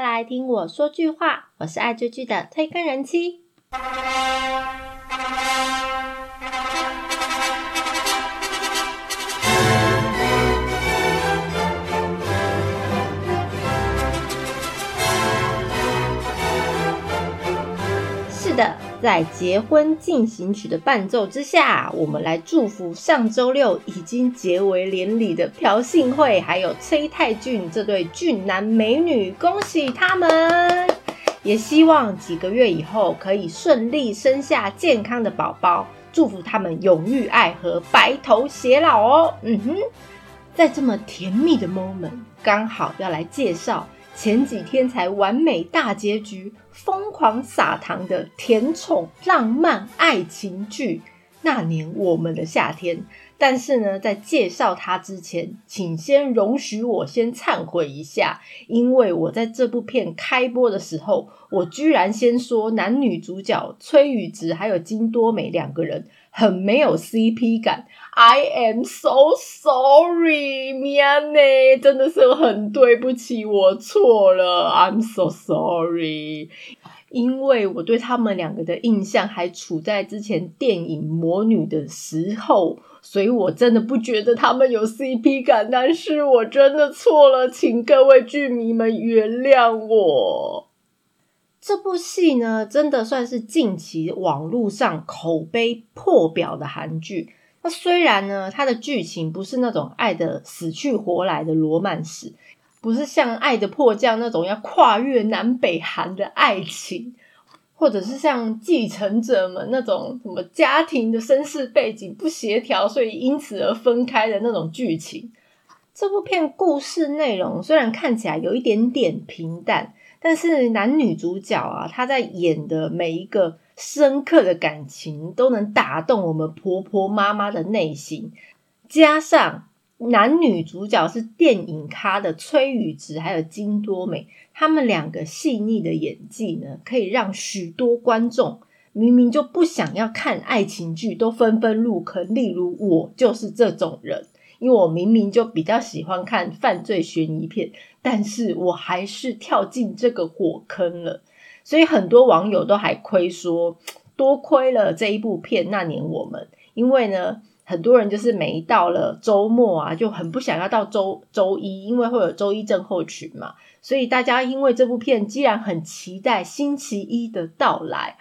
来听我说句话。我是爱追剧的推更人妻。的。在结婚进行曲的伴奏之下，我们来祝福上周六已经结为连理的朴信惠还有崔泰俊这对俊男美女，恭喜他们！也希望几个月以后可以顺利生下健康的宝宝，祝福他们永浴爱河，白头偕老哦。嗯哼，在这么甜蜜的 moment，刚好要来介绍。前几天才完美大结局，疯狂撒糖的甜宠浪漫爱情剧《那年我们的夏天》。但是呢，在介绍它之前，请先容许我先忏悔一下，因为我在这部片开播的时候，我居然先说男女主角崔宇植还有金多美两个人很没有 CP 感。I am so sorry，Mia Ne，，真的是很对不起，我错了。I'm so sorry，因为我对他们两个的印象还处在之前电影《魔女》的时候，所以我真的不觉得他们有 CP 感。但是我真的错了，请各位剧迷们原谅我。这部戏呢，真的算是近期网络上口碑破表的韩剧。那虽然呢，它的剧情不是那种爱的死去活来的罗曼史，不是像《爱的迫降》那种要跨越南北韩的爱情，或者是像《继承者们》那种什么家庭的身世背景不协调，所以因此而分开的那种剧情。这部片故事内容虽然看起来有一点点平淡，但是男女主角啊，他在演的每一个。深刻的感情都能打动我们婆婆妈妈的内心，加上男女主角是电影咖的崔宇植还有金多美，他们两个细腻的演技呢，可以让许多观众明明就不想要看爱情剧，都纷纷入坑。例如我就是这种人，因为我明明就比较喜欢看犯罪悬疑片，但是我还是跳进这个火坑了。所以很多网友都还亏说，多亏了这一部片。那年我们，因为呢，很多人就是每到了周末啊，就很不想要到周周一，因为会有周一症候群嘛。所以大家因为这部片，既然很期待星期一的到来，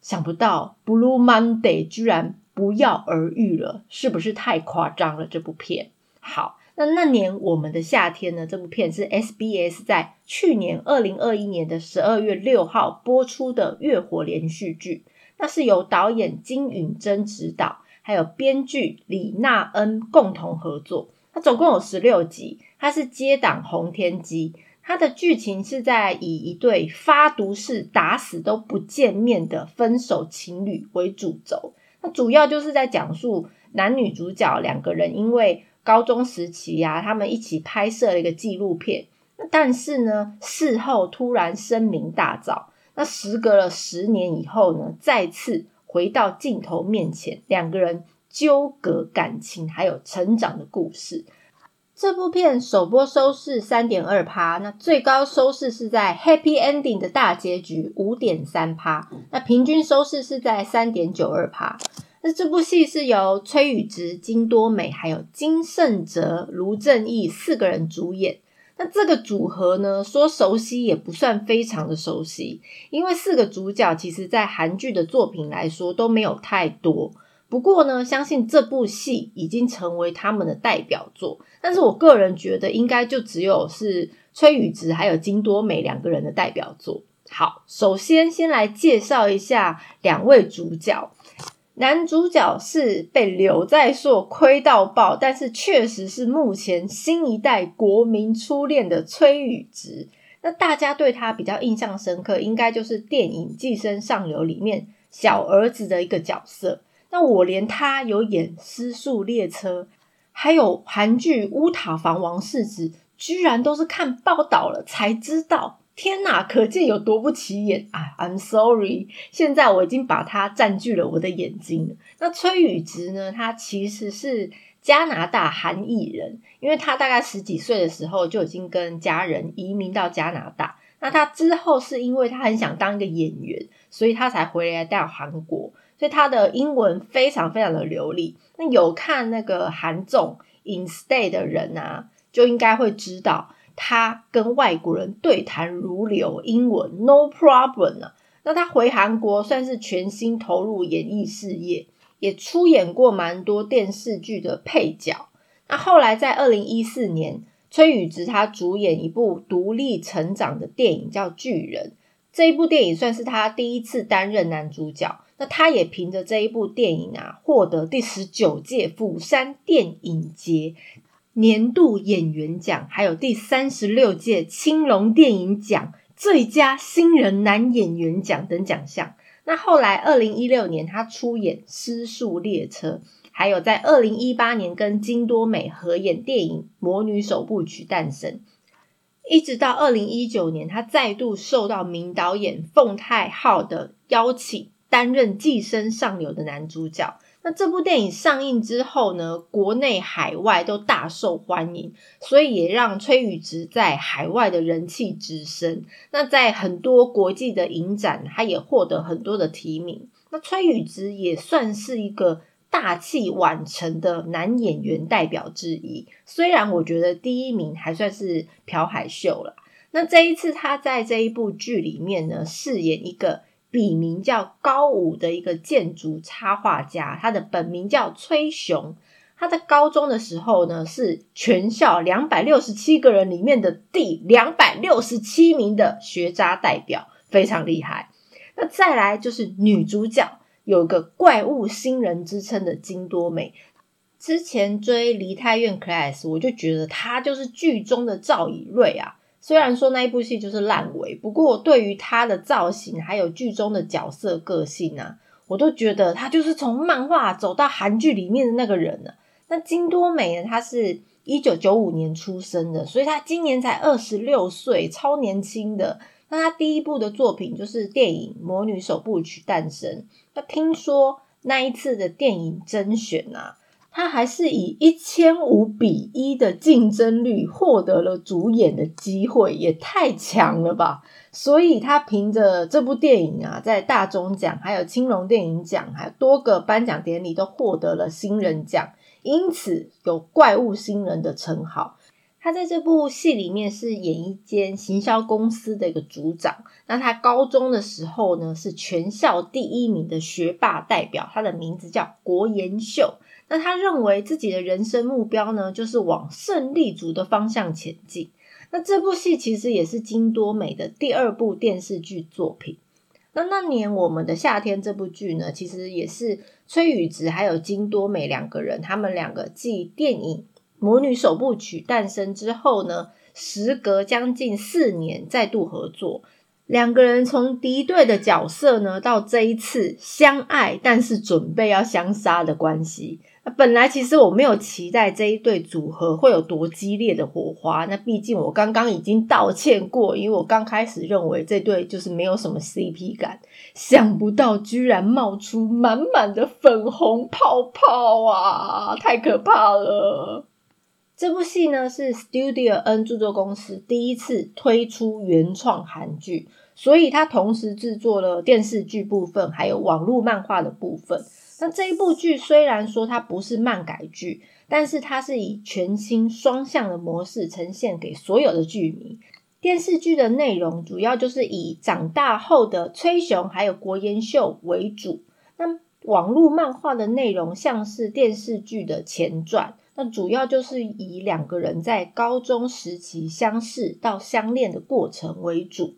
想不到 Blue Monday 居然不药而愈了，是不是太夸张了？这部片好。那那年我们的夏天呢？这部片是 SBS 在去年二零二一年的十二月六号播出的月火连续剧。那是由导演金允珍执导，还有编剧李娜恩共同合作。它总共有十六集，它是接档洪天机。它的剧情是在以一对发毒誓打死都不见面的分手情侣为主轴。那主要就是在讲述男女主角两个人因为高中时期呀，他们一起拍摄了一个纪录片，但是呢，事后突然声名大噪。那时隔了十年以后呢，再次回到镜头面前，两个人纠葛感情还有成长的故事。这部片首播收视三点二趴，那最高收视是在 Happy Ending 的大结局五点三趴，那平均收视是在三点九二趴。那这部戏是由崔宇植、金多美还有金圣哲、卢正义四个人主演。那这个组合呢，说熟悉也不算非常的熟悉，因为四个主角其实在韩剧的作品来说都没有太多。不过呢，相信这部戏已经成为他们的代表作。但是我个人觉得，应该就只有是崔宇植还有金多美两个人的代表作。好，首先先来介绍一下两位主角。男主角是被柳在硕亏到爆，但是确实是目前新一代国民初恋的崔宇植。那大家对他比较印象深刻，应该就是电影《寄生上流》里面小儿子的一个角色。那我连他有演《失速列车》，还有韩剧《乌塔房王世子》，居然都是看报道了才知道。天哪，可见有多不起眼啊！I'm sorry，现在我已经把它占据了我的眼睛了。那崔宇植呢？他其实是加拿大韩裔人，因为他大概十几岁的时候就已经跟家人移民到加拿大。那他之后是因为他很想当一个演员，所以他才回来到韩国，所以他的英文非常非常的流利。那有看那个韩综《In Stay》的人啊，就应该会知道他跟外国人对谈如流，英文 No problem 啊。那他回韩国算是全心投入演艺事业，也出演过蛮多电视剧的配角。那后来在二零一四年，崔宇植他主演一部独立成长的电影叫《巨人》，这一部电影算是他第一次担任男主角。那他也凭着这一部电影啊，获得第十九届釜山电影节年度演员奖，还有第三十六届青龙电影奖。最佳新人男演员奖等奖项。那后来，二零一六年他出演《失速列车》，还有在二零一八年跟金多美合演电影《魔女首部曲诞生》，一直到二零一九年，他再度受到名导演奉太昊的邀请，担任《寄生上流》的男主角。那这部电影上映之后呢，国内海外都大受欢迎，所以也让崔宇植在海外的人气直升。那在很多国际的影展，他也获得很多的提名。那崔宇植也算是一个大器晚成的男演员代表之一。虽然我觉得第一名还算是朴海秀了。那这一次他在这一部剧里面呢，饰演一个。笔名叫高武的一个建筑插画家，他的本名叫崔雄。他在高中的时候呢，是全校两百六十七个人里面的第两百六十七名的学渣代表，非常厉害。那再来就是女主角，有个怪物新人之称的金多美。之前追梨泰院 class，我就觉得她就是剧中的赵以瑞啊。虽然说那一部戏就是烂尾，不过对于他的造型还有剧中的角色个性啊，我都觉得他就是从漫画走到韩剧里面的那个人呢。那金多美呢，她是一九九五年出生的，所以她今年才二十六岁，超年轻的。那她第一部的作品就是电影《魔女首部曲诞生》。那听说那一次的电影甄选啊。他还是以一千五比一的竞争率获得了主演的机会，也太强了吧！所以他凭着这部电影啊，在大中奖、还有青龙电影奖、还有多个颁奖典礼都获得了新人奖，因此有“怪物新人”的称号。他在这部戏里面是演一间行销公司的一个组长。那他高中的时候呢，是全校第一名的学霸代表，他的名字叫国延秀。那他认为自己的人生目标呢，就是往胜利组的方向前进。那这部戏其实也是金多美的第二部电视剧作品。那那年我们的夏天这部剧呢，其实也是崔宇植还有金多美两个人，他们两个继电影《魔女首部曲》诞生之后呢，时隔将近四年再度合作。两个人从敌对的角色呢，到这一次相爱，但是准备要相杀的关系。本来其实我没有期待这一对组合会有多激烈的火花。那毕竟我刚刚已经道歉过，因为我刚开始认为这对就是没有什么 CP 感，想不到居然冒出满满的粉红泡泡啊！太可怕了。这部戏呢是 Studio N 著作公司第一次推出原创韩剧，所以它同时制作了电视剧部分，还有网络漫画的部分。那这一部剧虽然说它不是漫改剧，但是它是以全新双向的模式呈现给所有的剧迷。电视剧的内容主要就是以长大后的崔雄还有国妍秀为主。那网络漫画的内容像是电视剧的前传，那主要就是以两个人在高中时期相识到相恋的过程为主。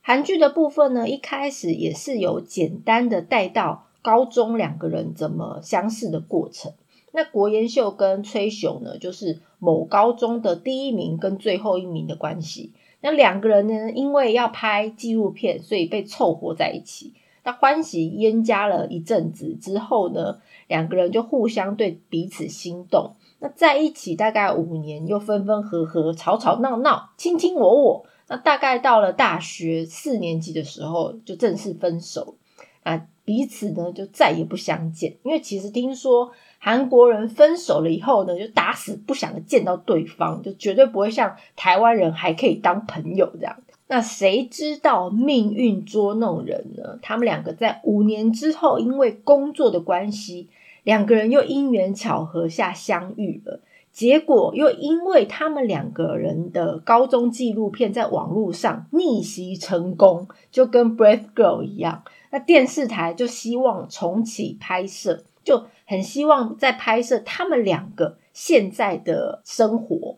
韩剧的部分呢，一开始也是有简单的带到。高中两个人怎么相识的过程？那国妍秀跟崔雄呢，就是某高中的第一名跟最后一名的关系。那两个人呢，因为要拍纪录片，所以被凑合在一起。那欢喜冤家了一阵子之后呢，两个人就互相对彼此心动。那在一起大概五年，又分分合合，吵吵闹闹，卿卿我我。那大概到了大学四年级的时候，就正式分手。啊。彼此呢就再也不相见，因为其实听说韩国人分手了以后呢，就打死不想见到对方，就绝对不会像台湾人还可以当朋友这样。那谁知道命运捉弄人呢？他们两个在五年之后，因为工作的关系，两个人又因缘巧合下相遇了。结果又因为他们两个人的高中纪录片在网络上逆袭成功，就跟《Brave Girl》一样，那电视台就希望重启拍摄，就很希望在拍摄他们两个现在的生活。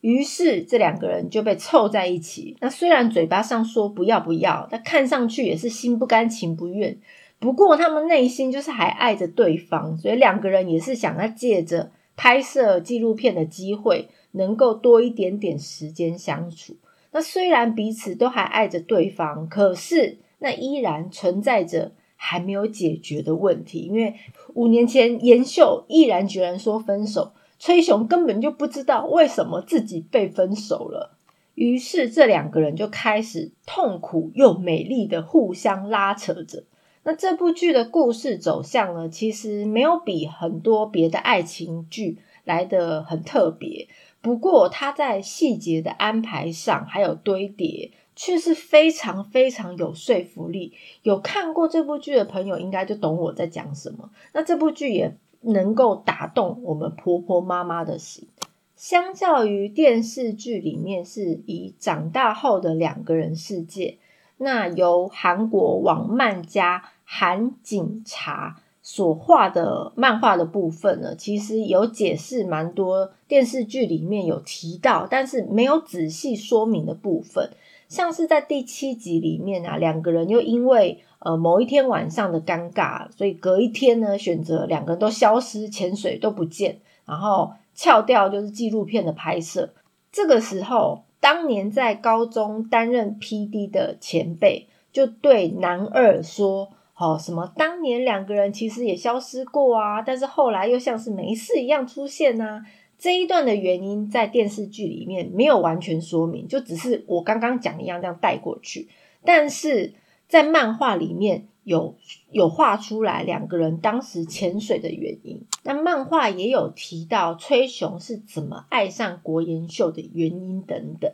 于是这两个人就被凑在一起。那虽然嘴巴上说不要不要，但看上去也是心不甘情不愿。不过他们内心就是还爱着对方，所以两个人也是想要借着。拍摄纪录片的机会，能够多一点点时间相处。那虽然彼此都还爱着对方，可是那依然存在着还没有解决的问题。因为五年前严秀毅然决然说分手，崔雄根本就不知道为什么自己被分手了。于是这两个人就开始痛苦又美丽的互相拉扯着。那这部剧的故事走向呢，其实没有比很多别的爱情剧来的很特别。不过，它在细节的安排上还有堆叠，却是非常非常有说服力。有看过这部剧的朋友，应该就懂我在讲什么。那这部剧也能够打动我们婆婆妈妈的心。相较于电视剧里面是以长大后的两个人世界，那由韩国网漫家。韩警察所画的漫画的部分呢，其实有解释蛮多电视剧里面有提到，但是没有仔细说明的部分。像是在第七集里面啊，两个人又因为呃某一天晚上的尴尬，所以隔一天呢选择两个人都消失，潜水都不见，然后翘掉就是纪录片的拍摄。这个时候，当年在高中担任 P.D. 的前辈就对男二说。哦，什么？当年两个人其实也消失过啊，但是后来又像是没事一样出现呢。这一段的原因在电视剧里面没有完全说明，就只是我刚刚讲一样这样带过去。但是在漫画里面有有画出来两个人当时潜水的原因。那漫画也有提到崔雄是怎么爱上国研秀的原因等等。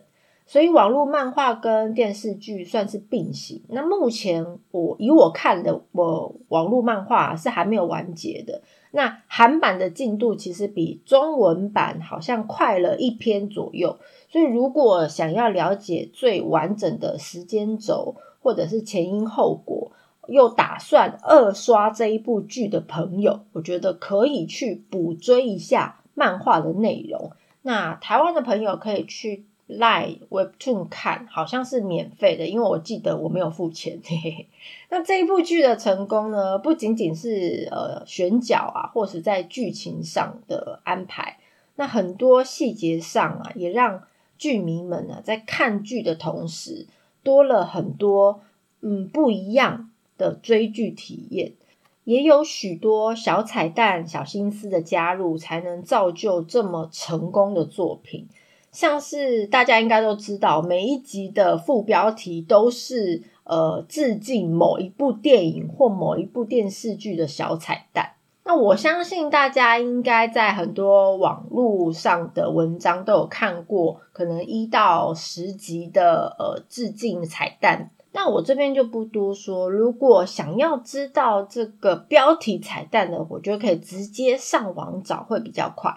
所以网络漫画跟电视剧算是并行。那目前我以我看的，我网络漫画是还没有完结的。那韩版的进度其实比中文版好像快了一篇左右。所以如果想要了解最完整的时间轴，或者是前因后果，又打算二刷这一部剧的朋友，我觉得可以去补追一下漫画的内容。那台湾的朋友可以去。赖 Webtoon 看好像是免费的，因为我记得我没有付钱。嘿嘿那这一部剧的成功呢，不仅仅是呃选角啊，或是在剧情上的安排，那很多细节上啊，也让剧迷们呢在看剧的同时，多了很多嗯不一样的追剧体验，也有许多小彩蛋、小心思的加入，才能造就这么成功的作品。像是大家应该都知道，每一集的副标题都是呃致敬某一部电影或某一部电视剧的小彩蛋。那我相信大家应该在很多网络上的文章都有看过，可能一到十集的呃致敬彩蛋。那我这边就不多说。如果想要知道这个标题彩蛋的，我觉得可以直接上网找，会比较快。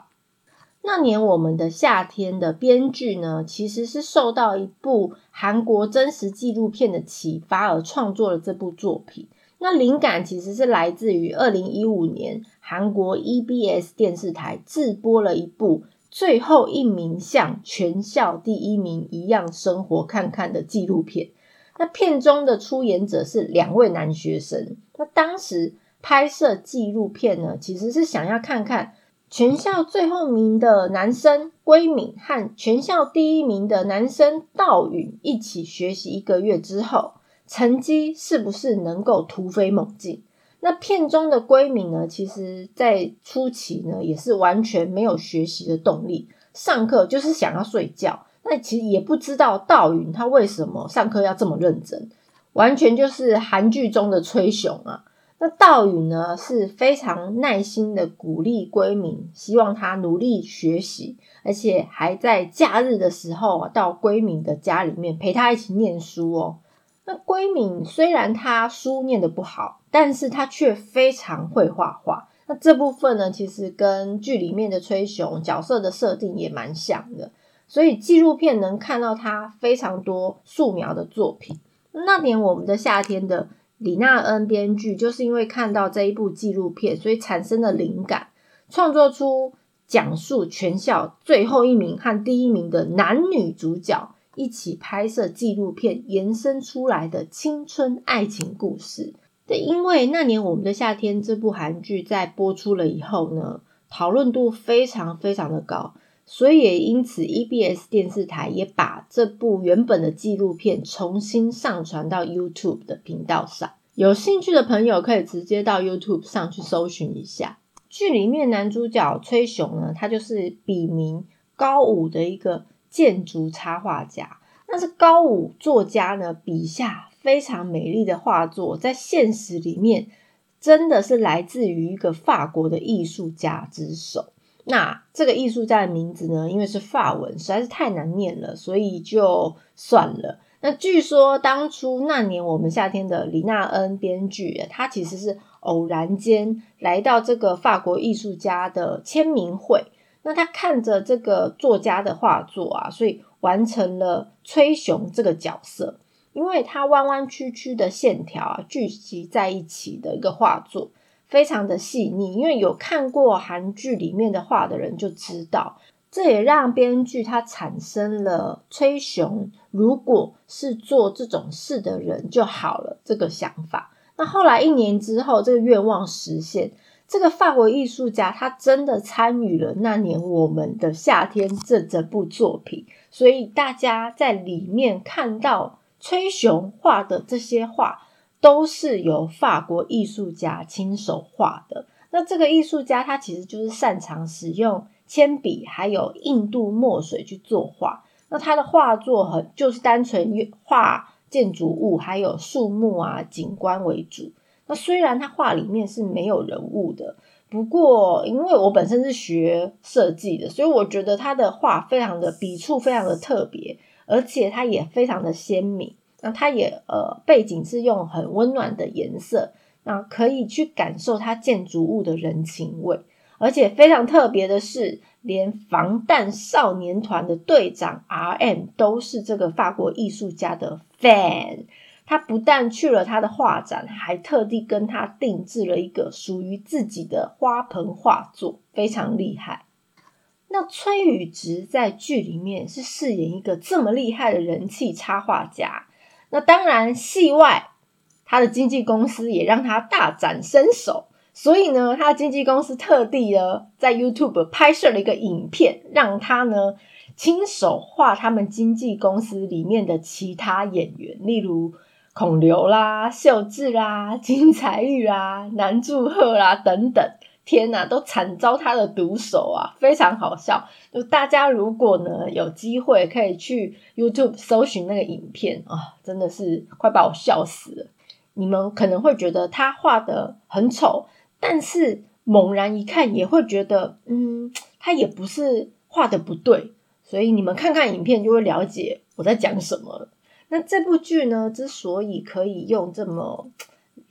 那年我们的夏天的编剧呢，其实是受到一部韩国真实纪录片的启发而创作了这部作品。那灵感其实是来自于二零一五年韩国 EBS 电视台自播了一部《最后一名像全校第一名一样生活看看》的纪录片。那片中的出演者是两位男学生。那当时拍摄纪录片呢，其实是想要看看。全校最后名的男生归敏和全校第一名的男生道允一起学习一个月之后，成绩是不是能够突飞猛进？那片中的归敏呢？其实，在初期呢，也是完全没有学习的动力，上课就是想要睡觉。那其实也不知道道允他为什么上课要这么认真，完全就是韩剧中的崔雄啊。那道宇呢是非常耐心的鼓励闺敏，希望她努力学习，而且还在假日的时候到闺敏的家里面陪她一起念书哦。那闺敏虽然她书念的不好，但是她却非常会画画。那这部分呢，其实跟剧里面的崔雄角色的设定也蛮像的，所以纪录片能看到他非常多素描的作品。那年我们的夏天的李娜恩编剧，就是因为看到这一部纪录片，所以产生了灵感，创作出讲述全校最后一名和第一名的男女主角一起拍摄纪录片延伸出来的青春爱情故事。对，因为那年我们的夏天这部韩剧在播出了以后呢，讨论度非常非常的高，所以也因此 EBS 电视台也把这部原本的纪录片重新上传到 YouTube 的频道上。有兴趣的朋友可以直接到 YouTube 上去搜寻一下。剧里面男主角崔雄呢，他就是笔名高武的一个建筑插画家。那是高武作家呢笔下。非常美丽的画作，在现实里面真的是来自于一个法国的艺术家之手。那这个艺术家的名字呢，因为是法文，实在是太难念了，所以就算了。那据说当初那年我们夏天的李娜恩编剧，他其实是偶然间来到这个法国艺术家的签名会。那他看着这个作家的画作啊，所以完成了崔雄这个角色。因为它弯弯曲曲的线条啊，聚集在一起的一个画作，非常的细腻。因为有看过韩剧里面的画的人就知道，这也让编剧他产生了崔雄如果是做这种事的人就好了这个想法。那后来一年之后，这个愿望实现，这个法国艺术家他真的参与了那年我们的夏天这整部作品，所以大家在里面看到。崔雄画的这些画都是由法国艺术家亲手画的。那这个艺术家他其实就是擅长使用铅笔还有印度墨水去作画。那他的画作很就是单纯画建筑物还有树木啊景观为主。那虽然他画里面是没有人物的，不过因为我本身是学设计的，所以我觉得他的画非常的笔触非常的特别。而且它也非常的鲜明，那它也呃背景是用很温暖的颜色，那可以去感受它建筑物的人情味。而且非常特别的是，连防弹少年团的队长 R.M 都是这个法国艺术家的 fan。他不但去了他的画展，还特地跟他定制了一个属于自己的花盆画作，非常厉害。那崔宇植在剧里面是饰演一个这么厉害的人气插画家，那当然戏外他的经纪公司也让他大展身手，所以呢，他的经纪公司特地呢在 YouTube 拍摄了一个影片，让他呢亲手画他们经纪公司里面的其他演员，例如孔刘啦、秀智啦、金彩玉啦、南柱赫啦等等。天呐，都惨遭他的毒手啊，非常好笑。就大家如果呢有机会可以去 YouTube 搜寻那个影片啊，真的是快把我笑死了。你们可能会觉得他画的很丑，但是猛然一看也会觉得，嗯，他也不是画的不对。所以你们看看影片就会了解我在讲什么。那这部剧呢，之所以可以用这么。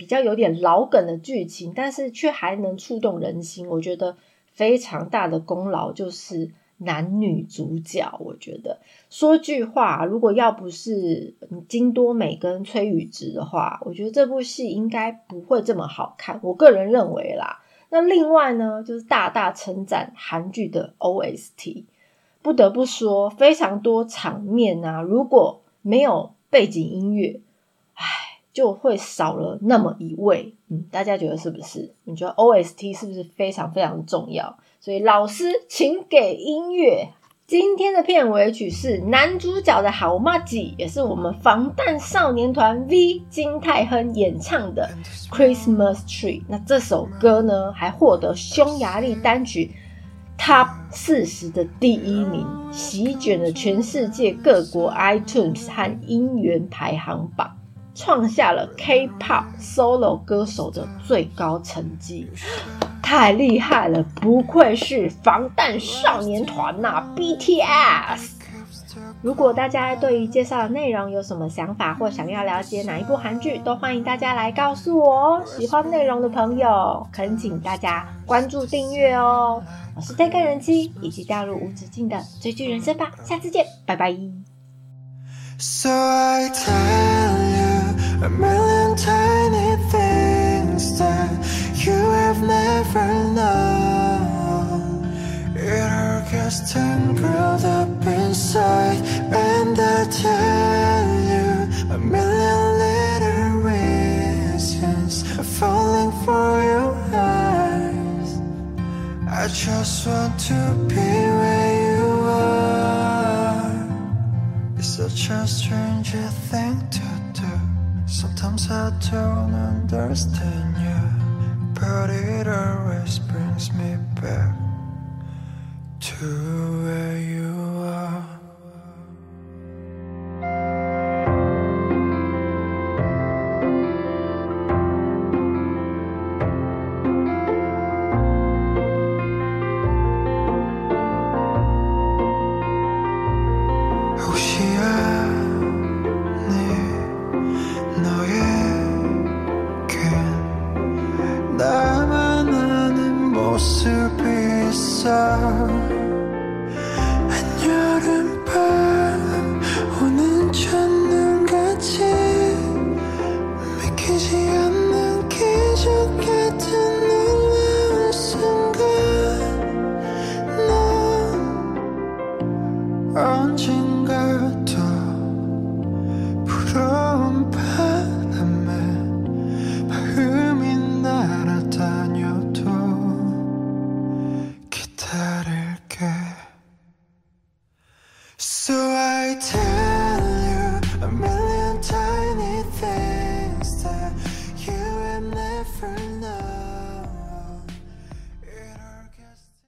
比较有点老梗的剧情，但是却还能触动人心，我觉得非常大的功劳就是男女主角。我觉得说句话，如果要不是金多美跟崔宇植的话，我觉得这部戏应该不会这么好看。我个人认为啦。那另外呢，就是大大称赞韩剧的 OST，不得不说非常多场面啊，如果没有背景音乐，唉。就会少了那么一位，嗯，大家觉得是不是？你觉得 OST 是不是非常非常重要？所以老师，请给音乐。今天的片尾曲是男主角的好妈吉，也是我们防弹少年团 V 金泰亨演唱的 Christmas Tree。那这首歌呢，还获得匈牙利单曲 Top 四十的第一名，席卷了全世界各国 iTunes 和音源排行榜。创下了 K-pop solo 歌手的最高成绩，太厉害了！不愧是防弹少年团呐，BTS。如果大家对于介绍的内容有什么想法，或想要了解哪一部韩剧，都欢迎大家来告诉我哦。喜欢内容的朋友，恳请大家关注订阅哦。我是在看人妻，以及加入无止境的追剧人生吧。下次见，拜拜。A million tiny things that you have never known. It all gets tangled up inside, and I tell you a million little reasons falling for your eyes. I just want to be where you are It's such a strange thing to do. Sometimes I don't understand you, but it always brings me back to where you are.